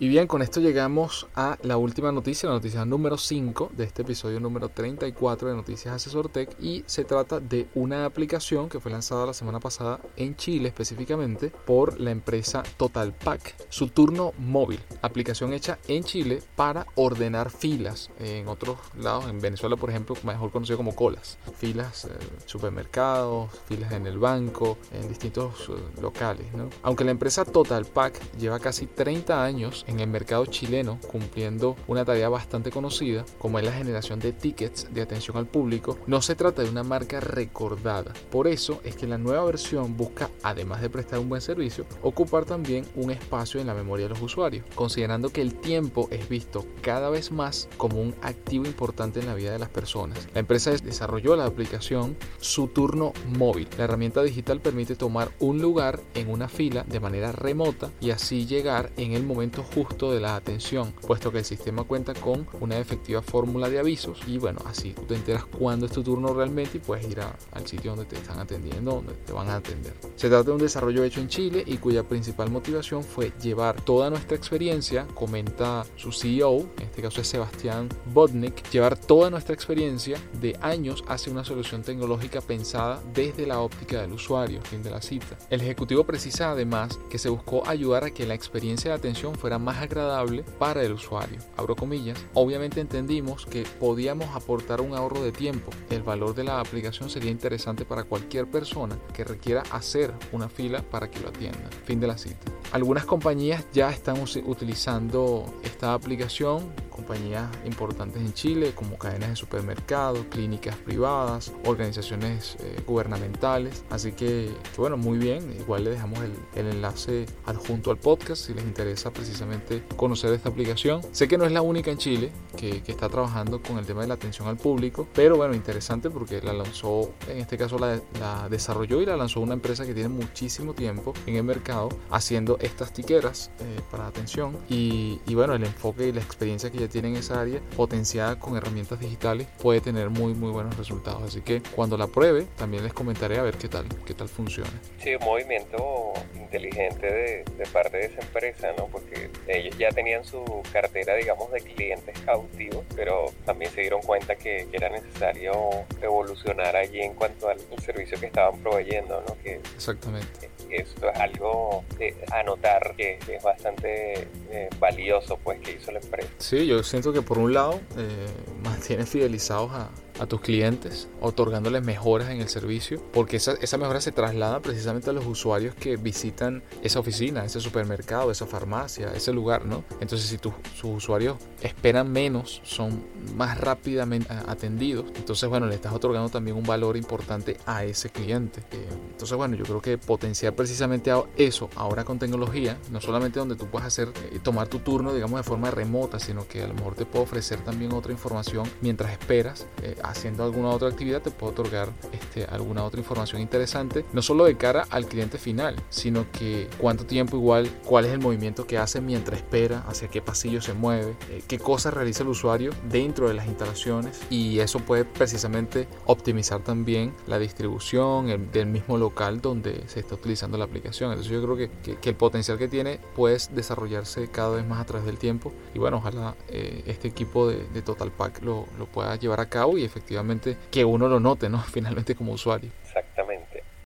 Y bien, con esto llegamos a la última noticia, la noticia número 5 de este episodio número 34 de Noticias Asesor Tech y se trata de una aplicación que fue lanzada la semana pasada en Chile específicamente por la empresa TotalPack, su turno móvil, aplicación hecha en Chile para ordenar filas en otros lados, en Venezuela por ejemplo, mejor conocido como colas, filas en supermercados, filas en el banco, en distintos eh, locales. ¿no? Aunque la empresa TotalPack lleva casi 30 años en el mercado chileno cumpliendo una tarea bastante conocida como es la generación de tickets de atención al público, no se trata de una marca recordada. Por eso es que la nueva versión busca, además de prestar un buen servicio, ocupar también un espacio en la memoria de los usuarios, considerando que el tiempo es visto cada vez más como un activo importante en la vida de las personas. La empresa desarrolló la aplicación Su Turno Móvil. La herramienta digital permite tomar un lugar en una fila de manera remota y así llegar en el momento justo de la atención, puesto que el sistema cuenta con una efectiva fórmula de avisos y bueno, así tú te enteras cuándo es tu turno realmente y puedes ir al sitio donde te están atendiendo, donde te van a atender. Se trata de un desarrollo hecho en Chile y cuya principal motivación fue llevar toda nuestra experiencia, comenta su CEO, en este caso es Sebastián Bodnik, llevar toda nuestra experiencia de años hacia una solución tecnológica pensada desde la óptica del usuario, fin de la cita. El ejecutivo precisa además que se buscó ayudar a que la experiencia de atención fuera más agradable para el usuario. Abro comillas. Obviamente entendimos que podíamos aportar un ahorro de tiempo. El valor de la aplicación sería interesante para cualquier persona que requiera hacer una fila para que lo atienda. Fin de la cita. Algunas compañías ya están utilizando esta aplicación compañías importantes en Chile como cadenas de supermercados, clínicas privadas, organizaciones eh, gubernamentales. Así que, bueno, muy bien. Igual le dejamos el, el, enlace adjunto al podcast si les interesa precisamente conocer esta aplicación. Sé que no es la única en Chile que, que está trabajando con el tema de la atención al público, pero bueno, interesante porque la lanzó, en este caso la, la desarrolló y la lanzó una empresa que tiene muchísimo tiempo en el mercado haciendo estas tiqueras eh, para atención y, y bueno, el enfoque y la experiencia que ya tienen esa área potenciada con herramientas digitales puede tener muy muy buenos resultados. Así que cuando la pruebe también les comentaré a ver qué tal, qué tal funciona. Sí, movimiento inteligente de, de parte de esa empresa, ¿no? Porque ellos ya tenían su cartera, digamos, de clientes cautivos, pero también se dieron cuenta que, que era necesario evolucionar allí en cuanto al servicio que estaban proveyendo, ¿no? Que, Exactamente. Que esto es algo de anotar que es bastante eh, valioso, pues, que hizo la empresa. Sí, yo siento que por un lado eh, mantiene fidelizados a, tus clientes, otorgándoles mejoras en el servicio, porque esa, esa mejora se traslada precisamente a los usuarios que visitan esa oficina, ese supermercado, esa farmacia, ese lugar, ¿no? Entonces, si tus usuarios esperan menos, son más rápidamente atendidos, entonces, bueno, le estás otorgando también un valor importante a ese cliente. Entonces, bueno, yo creo que potenciar precisamente eso ahora con tecnología, no solamente donde tú puedes hacer, eh, tomar tu turno, digamos, de forma remota, sino que a lo mejor te puede ofrecer también otra información mientras esperas. Eh, haciendo alguna otra actividad te puedo otorgar este, alguna otra información interesante, no solo de cara al cliente final, sino que cuánto tiempo igual, cuál es el movimiento que hace mientras espera, hacia qué pasillo se mueve, eh, qué cosas realiza el usuario dentro de las instalaciones y eso puede precisamente optimizar también la distribución el, del mismo local donde se está utilizando la aplicación. Entonces yo creo que, que, que el potencial que tiene puede desarrollarse cada vez más a través del tiempo y bueno, ojalá eh, este equipo de, de TotalPack lo, pueda llevar a cabo y efectivamente que uno lo note, ¿no? Finalmente como usuario. Exactamente.